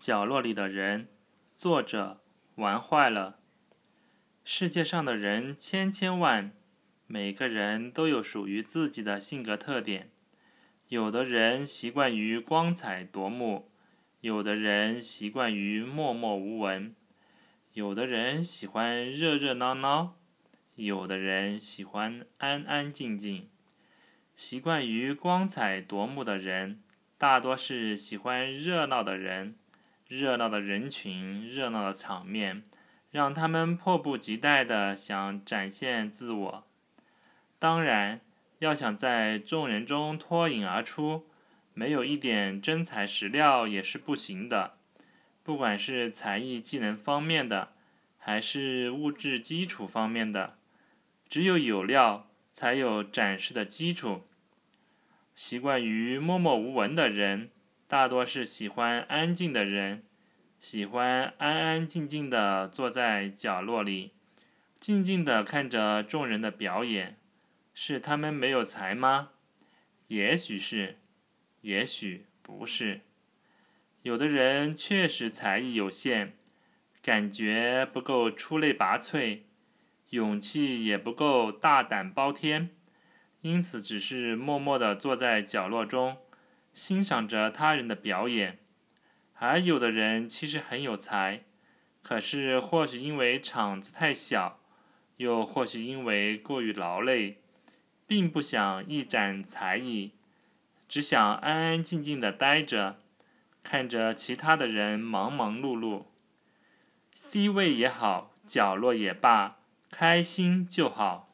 角落里的人，作者玩坏了。世界上的人千千万，每个人都有属于自己的性格特点。有的人习惯于光彩夺目，有的人习惯于默默无闻，有的人喜欢热热闹闹，有的人喜欢安安静静。习惯于光彩夺目的人，大多是喜欢热闹的人。热闹的人群，热闹的场面，让他们迫不及待地想展现自我。当然，要想在众人中脱颖而出，没有一点真材实料也是不行的。不管是才艺技能方面的，还是物质基础方面的，只有有料，才有展示的基础。习惯于默默无闻的人。大多是喜欢安静的人，喜欢安安静静的坐在角落里，静静的看着众人的表演。是他们没有才吗？也许是，也许不是。有的人确实才艺有限，感觉不够出类拔萃，勇气也不够大胆包天，因此只是默默的坐在角落中。欣赏着他人的表演，还有的人其实很有才，可是或许因为场子太小，又或许因为过于劳累，并不想一展才艺，只想安安静静的待着，看着其他的人忙忙碌碌。C 位也好，角落也罢，开心就好。